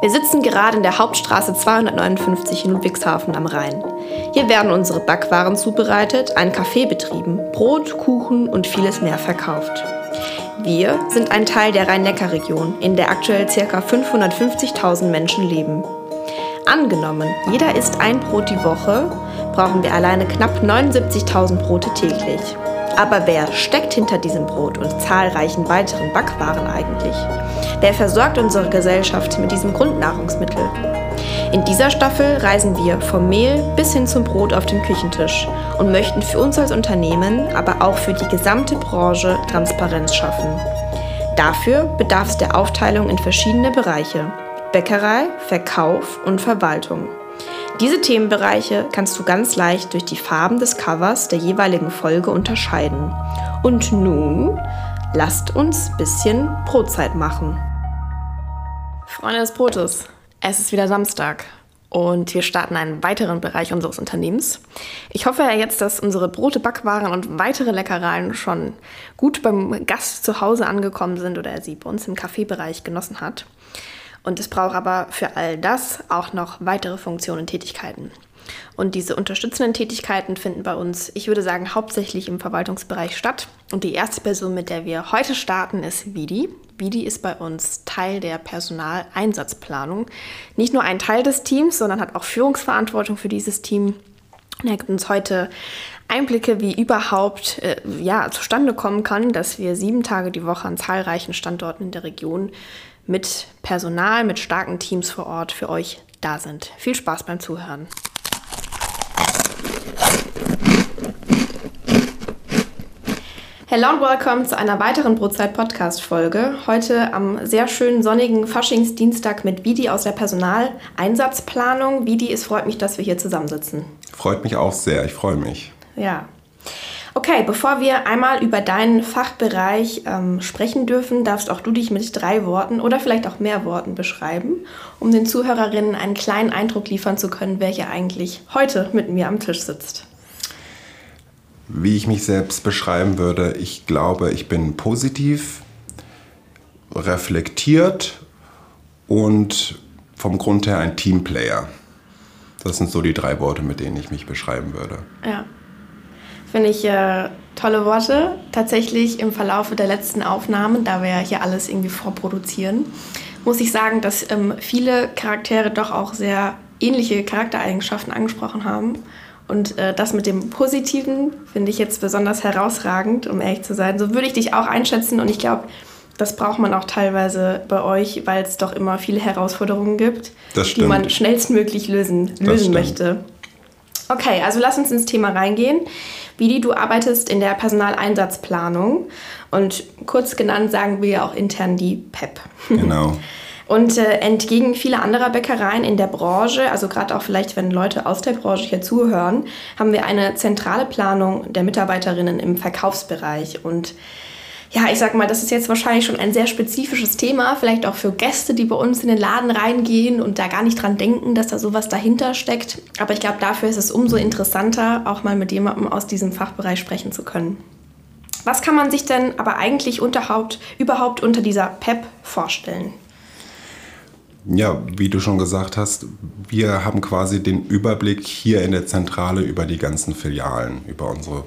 Wir sitzen gerade in der Hauptstraße 259 in Ludwigshafen am Rhein. Hier werden unsere Backwaren zubereitet, ein Kaffee betrieben, Brot, Kuchen und vieles mehr verkauft. Wir sind ein Teil der Rhein-Neckar-Region, in der aktuell ca. 550.000 Menschen leben. Angenommen, jeder isst ein Brot die Woche, brauchen wir alleine knapp 79.000 Brote täglich. Aber wer steckt hinter diesem Brot und zahlreichen weiteren Backwaren eigentlich? Wer versorgt unsere Gesellschaft mit diesem Grundnahrungsmittel? In dieser Staffel reisen wir vom Mehl bis hin zum Brot auf dem Küchentisch und möchten für uns als Unternehmen, aber auch für die gesamte Branche Transparenz schaffen. Dafür bedarf es der Aufteilung in verschiedene Bereiche. Bäckerei, Verkauf und Verwaltung. Diese Themenbereiche kannst du ganz leicht durch die Farben des Covers der jeweiligen Folge unterscheiden. Und nun lasst uns ein bisschen Brotzeit machen. Freunde des Brotes, es ist wieder Samstag und wir starten einen weiteren Bereich unseres Unternehmens. Ich hoffe ja jetzt, dass unsere Brote, Backwaren und weitere Leckereien schon gut beim Gast zu Hause angekommen sind oder er sie bei uns im Kaffeebereich genossen hat. Und es braucht aber für all das auch noch weitere Funktionen und Tätigkeiten. Und diese unterstützenden Tätigkeiten finden bei uns, ich würde sagen, hauptsächlich im Verwaltungsbereich statt. Und die erste Person, mit der wir heute starten, ist Vidi. Vidi ist bei uns Teil der Personaleinsatzplanung. Nicht nur ein Teil des Teams, sondern hat auch Führungsverantwortung für dieses Team. Und er gibt uns heute Einblicke, wie überhaupt äh, ja, zustande kommen kann, dass wir sieben Tage die Woche an zahlreichen Standorten in der Region mit Personal, mit starken Teams vor Ort für euch da sind. Viel Spaß beim Zuhören. Hello und welcome zu einer weiteren Brotzeit-Podcast-Folge. Heute am sehr schönen sonnigen Faschingsdienstag mit Vidi aus der Personaleinsatzplanung. Vidi, es freut mich, dass wir hier zusammensitzen. Freut mich auch sehr, ich freue mich. Ja. Okay, bevor wir einmal über deinen Fachbereich ähm, sprechen dürfen, darfst auch du dich mit drei Worten oder vielleicht auch mehr Worten beschreiben, um den Zuhörerinnen einen kleinen Eindruck liefern zu können, wer hier eigentlich heute mit mir am Tisch sitzt. Wie ich mich selbst beschreiben würde, ich glaube, ich bin positiv, reflektiert und vom Grund her ein Teamplayer. Das sind so die drei Worte, mit denen ich mich beschreiben würde. Ja. Finde ich äh, tolle Worte. Tatsächlich im Verlauf der letzten Aufnahmen, da wir ja hier alles irgendwie vorproduzieren, muss ich sagen, dass ähm, viele Charaktere doch auch sehr ähnliche Charaktereigenschaften angesprochen haben. Und äh, das mit dem Positiven finde ich jetzt besonders herausragend, um ehrlich zu sein. So würde ich dich auch einschätzen und ich glaube, das braucht man auch teilweise bei euch, weil es doch immer viele Herausforderungen gibt, die man schnellstmöglich lösen, lösen möchte. Okay, also lass uns ins Thema reingehen. Vidi, du arbeitest in der Personaleinsatzplanung und kurz genannt sagen wir ja auch intern die PEP. Genau. Und äh, entgegen vieler anderer Bäckereien in der Branche, also gerade auch vielleicht, wenn Leute aus der Branche hier zuhören, haben wir eine zentrale Planung der Mitarbeiterinnen im Verkaufsbereich. Und ja, ich sag mal, das ist jetzt wahrscheinlich schon ein sehr spezifisches Thema, vielleicht auch für Gäste, die bei uns in den Laden reingehen und da gar nicht dran denken, dass da sowas dahinter steckt. Aber ich glaube, dafür ist es umso interessanter, auch mal mit jemandem aus diesem Fachbereich sprechen zu können. Was kann man sich denn aber eigentlich unterhaupt, überhaupt unter dieser PEP vorstellen? Ja, wie du schon gesagt hast, wir haben quasi den Überblick hier in der Zentrale über die ganzen Filialen, über unsere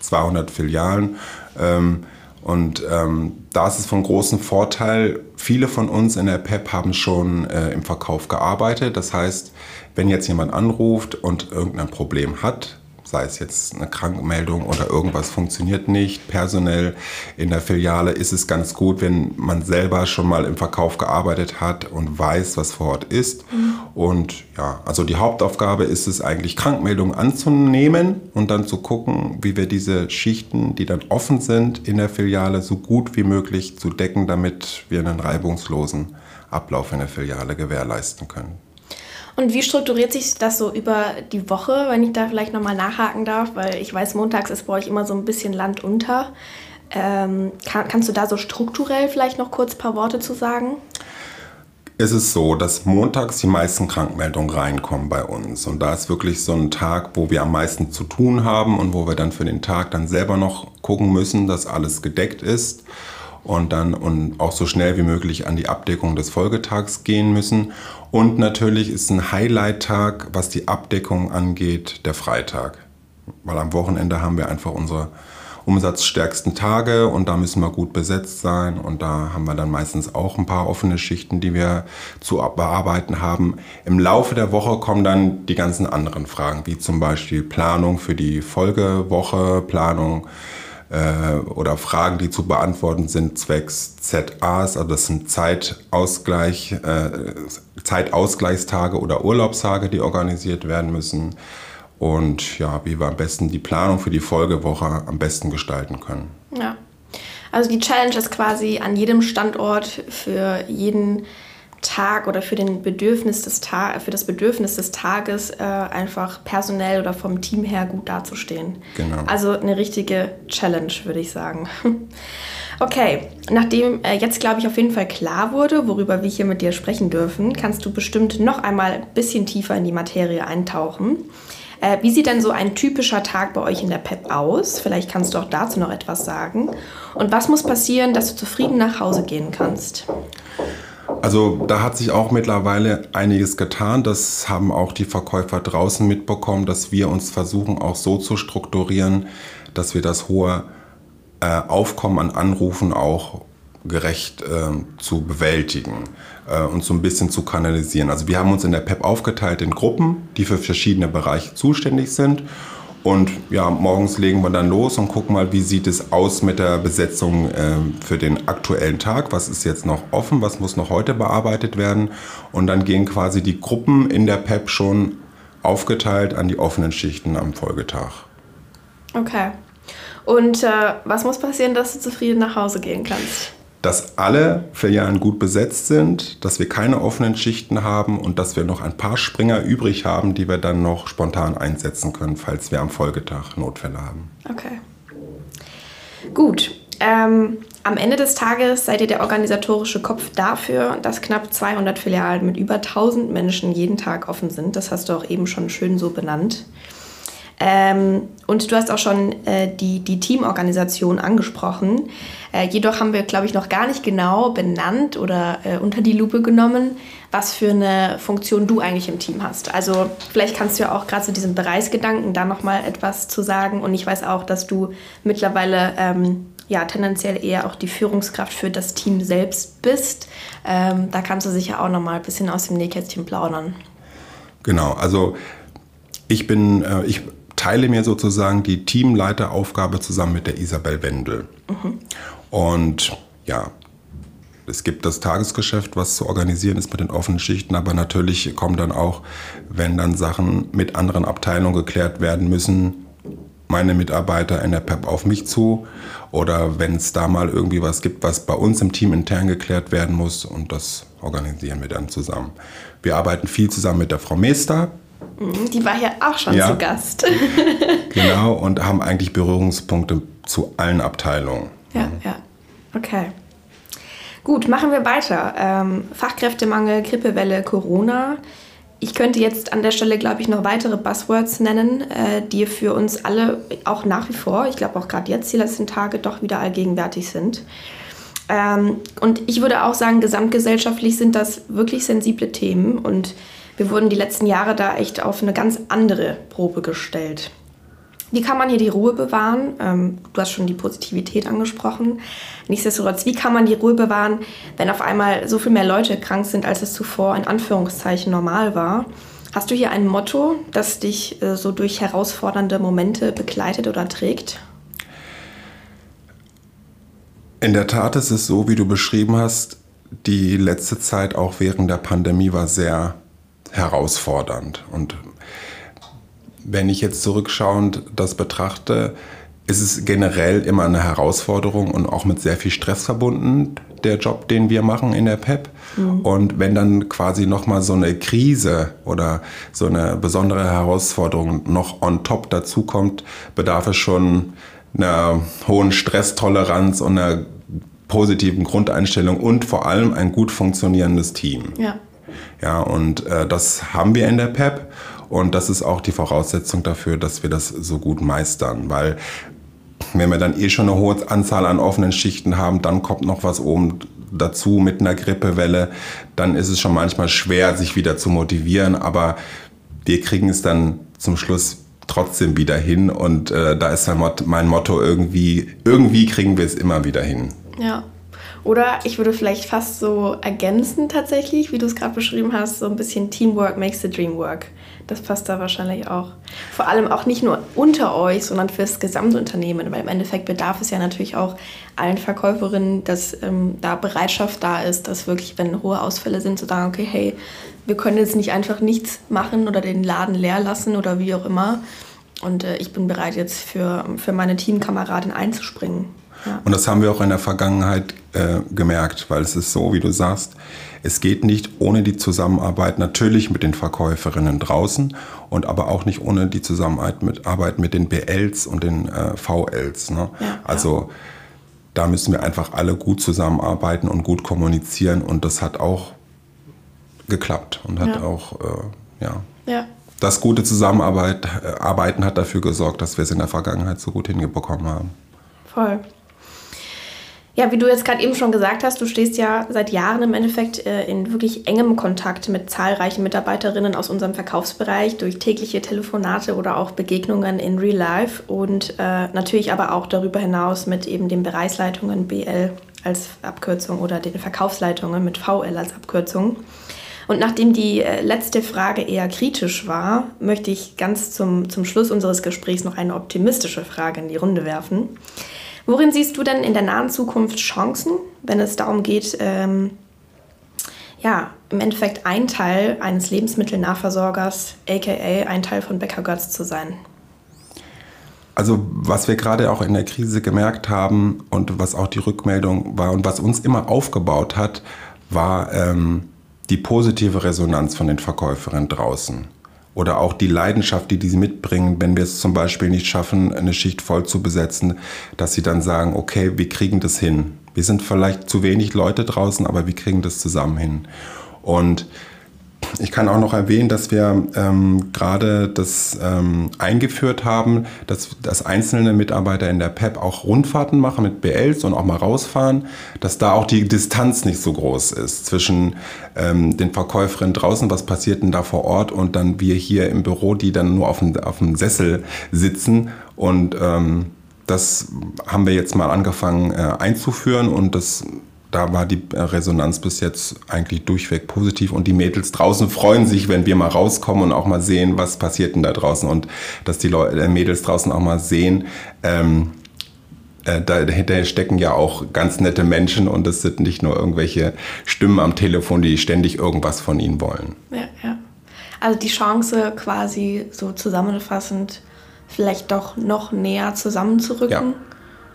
200 Filialen. Ähm, und ähm, da ist es von großem Vorteil, viele von uns in der PEP haben schon äh, im Verkauf gearbeitet. Das heißt, wenn jetzt jemand anruft und irgendein Problem hat, sei es jetzt eine Krankmeldung oder irgendwas funktioniert nicht. Personell in der Filiale ist es ganz gut, wenn man selber schon mal im Verkauf gearbeitet hat und weiß, was vor Ort ist. Mhm. Und ja, also die Hauptaufgabe ist es eigentlich, Krankmeldungen anzunehmen und dann zu gucken, wie wir diese Schichten, die dann offen sind in der Filiale, so gut wie möglich zu decken, damit wir einen reibungslosen Ablauf in der Filiale gewährleisten können. Und wie strukturiert sich das so über die Woche, wenn ich da vielleicht nochmal nachhaken darf? Weil ich weiß, montags ist bei euch immer so ein bisschen Land unter. Ähm, kann, kannst du da so strukturell vielleicht noch kurz ein paar Worte zu sagen? Es ist so, dass montags die meisten Krankmeldungen reinkommen bei uns. Und da ist wirklich so ein Tag, wo wir am meisten zu tun haben und wo wir dann für den Tag dann selber noch gucken müssen, dass alles gedeckt ist. Und dann und auch so schnell wie möglich an die Abdeckung des Folgetags gehen müssen. Und natürlich ist ein Highlight-Tag, was die Abdeckung angeht, der Freitag. Weil am Wochenende haben wir einfach unsere umsatzstärksten Tage und da müssen wir gut besetzt sein und da haben wir dann meistens auch ein paar offene Schichten, die wir zu bearbeiten haben. Im Laufe der Woche kommen dann die ganzen anderen Fragen, wie zum Beispiel Planung für die Folgewoche, Planung äh, oder Fragen, die zu beantworten sind zwecks ZAs, also das sind Zeitausgleich, äh, Zeitausgleichstage oder Urlaubstage, die organisiert werden müssen und ja, wie wir am besten die Planung für die Folgewoche am besten gestalten können. Ja. Also die Challenge ist quasi an jedem Standort für jeden Tag oder für, den Bedürfnis des Ta für das Bedürfnis des Tages äh, einfach personell oder vom Team her gut dazustehen. Genau. Also eine richtige Challenge, würde ich sagen. Okay, nachdem äh, jetzt, glaube ich, auf jeden Fall klar wurde, worüber wir hier mit dir sprechen dürfen, kannst du bestimmt noch einmal ein bisschen tiefer in die Materie eintauchen. Äh, wie sieht denn so ein typischer Tag bei euch in der PEP aus? Vielleicht kannst du auch dazu noch etwas sagen. Und was muss passieren, dass du zufrieden nach Hause gehen kannst? Also da hat sich auch mittlerweile einiges getan. Das haben auch die Verkäufer draußen mitbekommen, dass wir uns versuchen auch so zu strukturieren, dass wir das hohe äh, Aufkommen an Anrufen auch gerecht äh, zu bewältigen äh, und so ein bisschen zu kanalisieren. Also wir haben uns in der PEP aufgeteilt in Gruppen, die für verschiedene Bereiche zuständig sind. Und ja, morgens legen wir dann los und gucken mal, wie sieht es aus mit der Besetzung äh, für den aktuellen Tag. Was ist jetzt noch offen? Was muss noch heute bearbeitet werden? Und dann gehen quasi die Gruppen in der PEP schon aufgeteilt an die offenen Schichten am Folgetag. Okay. Und äh, was muss passieren, dass du zufrieden nach Hause gehen kannst? Dass alle Filialen gut besetzt sind, dass wir keine offenen Schichten haben und dass wir noch ein paar Springer übrig haben, die wir dann noch spontan einsetzen können, falls wir am Folgetag Notfälle haben. Okay. Gut. Ähm, am Ende des Tages seid ihr der organisatorische Kopf dafür, dass knapp 200 Filialen mit über 1000 Menschen jeden Tag offen sind. Das hast du auch eben schon schön so benannt. Ähm, und du hast auch schon äh, die, die Teamorganisation angesprochen. Äh, jedoch haben wir, glaube ich, noch gar nicht genau benannt oder äh, unter die Lupe genommen, was für eine Funktion du eigentlich im Team hast. Also vielleicht kannst du ja auch gerade zu diesem Bereichsgedanken da nochmal etwas zu sagen. Und ich weiß auch, dass du mittlerweile ähm, ja tendenziell eher auch die Führungskraft für das Team selbst bist. Ähm, da kannst du sicher auch nochmal ein bisschen aus dem Nähkästchen plaudern. Genau, also ich bin, äh, ich teile mir sozusagen die Teamleiteraufgabe zusammen mit der Isabel Wendel. Mhm. Und ja, es gibt das Tagesgeschäft, was zu organisieren ist mit den offenen Schichten, aber natürlich kommen dann auch, wenn dann Sachen mit anderen Abteilungen geklärt werden müssen, meine Mitarbeiter in der PEP auf mich zu oder wenn es da mal irgendwie was gibt, was bei uns im Team intern geklärt werden muss und das organisieren wir dann zusammen. Wir arbeiten viel zusammen mit der Frau Meester. Mhm, die war hier auch schon ja, zu Gast. genau, und haben eigentlich Berührungspunkte zu allen Abteilungen. Ja, ja. Okay. Gut, machen wir weiter. Ähm, Fachkräftemangel, Grippewelle, Corona. Ich könnte jetzt an der Stelle, glaube ich, noch weitere Buzzwords nennen, äh, die für uns alle auch nach wie vor, ich glaube auch gerade jetzt, die letzten Tage, doch wieder allgegenwärtig sind. Ähm, und ich würde auch sagen, gesamtgesellschaftlich sind das wirklich sensible Themen und wir wurden die letzten Jahre da echt auf eine ganz andere Probe gestellt. Wie kann man hier die Ruhe bewahren? Ähm, du hast schon die Positivität angesprochen. Nichtsdestotrotz, wie kann man die Ruhe bewahren, wenn auf einmal so viel mehr Leute krank sind, als es zuvor in Anführungszeichen normal war? Hast du hier ein Motto, das dich äh, so durch herausfordernde Momente begleitet oder trägt? In der Tat ist es so, wie du beschrieben hast, die letzte Zeit auch während der Pandemie war sehr herausfordernd. Und wenn ich jetzt zurückschauend das betrachte, ist es generell immer eine Herausforderung und auch mit sehr viel Stress verbunden, der Job, den wir machen in der PEP. Mhm. Und wenn dann quasi nochmal so eine Krise oder so eine besondere Herausforderung noch on top dazukommt, bedarf es schon einer hohen Stresstoleranz und einer positiven Grundeinstellung und vor allem ein gut funktionierendes Team. Ja. Ja, und äh, das haben wir in der PEP und das ist auch die Voraussetzung dafür, dass wir das so gut meistern, weil wenn wir dann eh schon eine hohe Anzahl an offenen Schichten haben, dann kommt noch was oben dazu mit einer Grippewelle, dann ist es schon manchmal schwer, sich wieder zu motivieren, aber wir kriegen es dann zum Schluss trotzdem wieder hin und äh, da ist mein Motto irgendwie, irgendwie kriegen wir es immer wieder hin. Ja. Oder ich würde vielleicht fast so ergänzen tatsächlich, wie du es gerade beschrieben hast, so ein bisschen Teamwork makes the dream work. Das passt da wahrscheinlich auch. Vor allem auch nicht nur unter euch, sondern fürs gesamte Unternehmen, weil im Endeffekt bedarf es ja natürlich auch allen Verkäuferinnen, dass ähm, da Bereitschaft da ist, dass wirklich, wenn hohe Ausfälle sind, zu sagen, okay, hey, wir können jetzt nicht einfach nichts machen oder den Laden leer lassen oder wie auch immer. Und äh, ich bin bereit, jetzt für, für meine Teamkameradin einzuspringen. Ja. Und das haben wir auch in der Vergangenheit äh, gemerkt, weil es ist so, wie du sagst, es geht nicht ohne die Zusammenarbeit natürlich mit den Verkäuferinnen draußen und aber auch nicht ohne die Zusammenarbeit mit, Arbeit mit den BLs und den äh, VLs. Ne? Ja, also da müssen wir einfach alle gut zusammenarbeiten und gut kommunizieren und das hat auch geklappt und hat auch, äh, ja. ja. Das gute Zusammenarbeiten hat dafür gesorgt, dass wir es in der Vergangenheit so gut hingebekommen haben. Voll. Ja, wie du jetzt gerade eben schon gesagt hast, du stehst ja seit Jahren im Endeffekt äh, in wirklich engem Kontakt mit zahlreichen Mitarbeiterinnen aus unserem Verkaufsbereich durch tägliche Telefonate oder auch Begegnungen in Real Life und äh, natürlich aber auch darüber hinaus mit eben den Bereichsleitungen BL als Abkürzung oder den Verkaufsleitungen mit VL als Abkürzung. Und nachdem die äh, letzte Frage eher kritisch war, möchte ich ganz zum, zum Schluss unseres Gesprächs noch eine optimistische Frage in die Runde werfen. Worin siehst du denn in der nahen Zukunft Chancen, wenn es darum geht, ähm, ja, im Endeffekt ein Teil eines Lebensmittelnahversorgers, aka ein Teil von Bäcker Götz zu sein? Also was wir gerade auch in der Krise gemerkt haben und was auch die Rückmeldung war und was uns immer aufgebaut hat, war ähm, die positive Resonanz von den Verkäuferinnen draußen oder auch die Leidenschaft, die die mitbringen, wenn wir es zum Beispiel nicht schaffen, eine Schicht voll zu besetzen, dass sie dann sagen, okay, wir kriegen das hin. Wir sind vielleicht zu wenig Leute draußen, aber wir kriegen das zusammen hin. Und ich kann auch noch erwähnen, dass wir ähm, gerade das ähm, eingeführt haben, dass, dass einzelne Mitarbeiter in der PEP auch Rundfahrten machen mit BLs und auch mal rausfahren, dass da auch die Distanz nicht so groß ist zwischen ähm, den Verkäuferinnen draußen, was passiert denn da vor Ort und dann wir hier im Büro, die dann nur auf dem, auf dem Sessel sitzen. Und ähm, das haben wir jetzt mal angefangen äh, einzuführen und das da war die Resonanz bis jetzt eigentlich durchweg positiv und die Mädels draußen freuen sich, wenn wir mal rauskommen und auch mal sehen, was passiert denn da draußen und dass die Leute, äh, Mädels draußen auch mal sehen, ähm, äh, dahinter stecken ja auch ganz nette Menschen und es sind nicht nur irgendwelche Stimmen am Telefon, die ständig irgendwas von ihnen wollen. Ja, ja. Also die Chance quasi so zusammenfassend vielleicht doch noch näher zusammenzurücken, ja.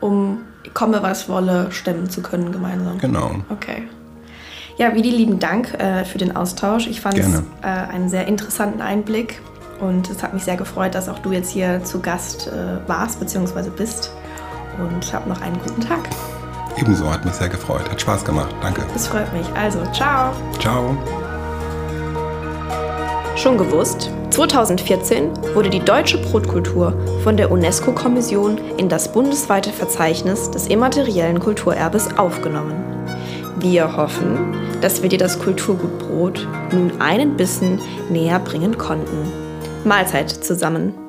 um komme was wolle, stemmen zu können gemeinsam. Genau. Okay. Ja, wie die lieben Dank äh, für den Austausch. Ich fand es äh, einen sehr interessanten Einblick und es hat mich sehr gefreut, dass auch du jetzt hier zu Gast äh, warst bzw. bist und habe noch einen guten Tag. Ebenso hat mich sehr gefreut. Hat Spaß gemacht. Danke. Es freut mich. Also, ciao. Ciao. Schon gewusst? 2014 wurde die deutsche Brotkultur von der UNESCO-Kommission in das bundesweite Verzeichnis des immateriellen Kulturerbes aufgenommen. Wir hoffen, dass wir dir das Kulturgut Brot nun einen Bissen näher bringen konnten. Mahlzeit zusammen!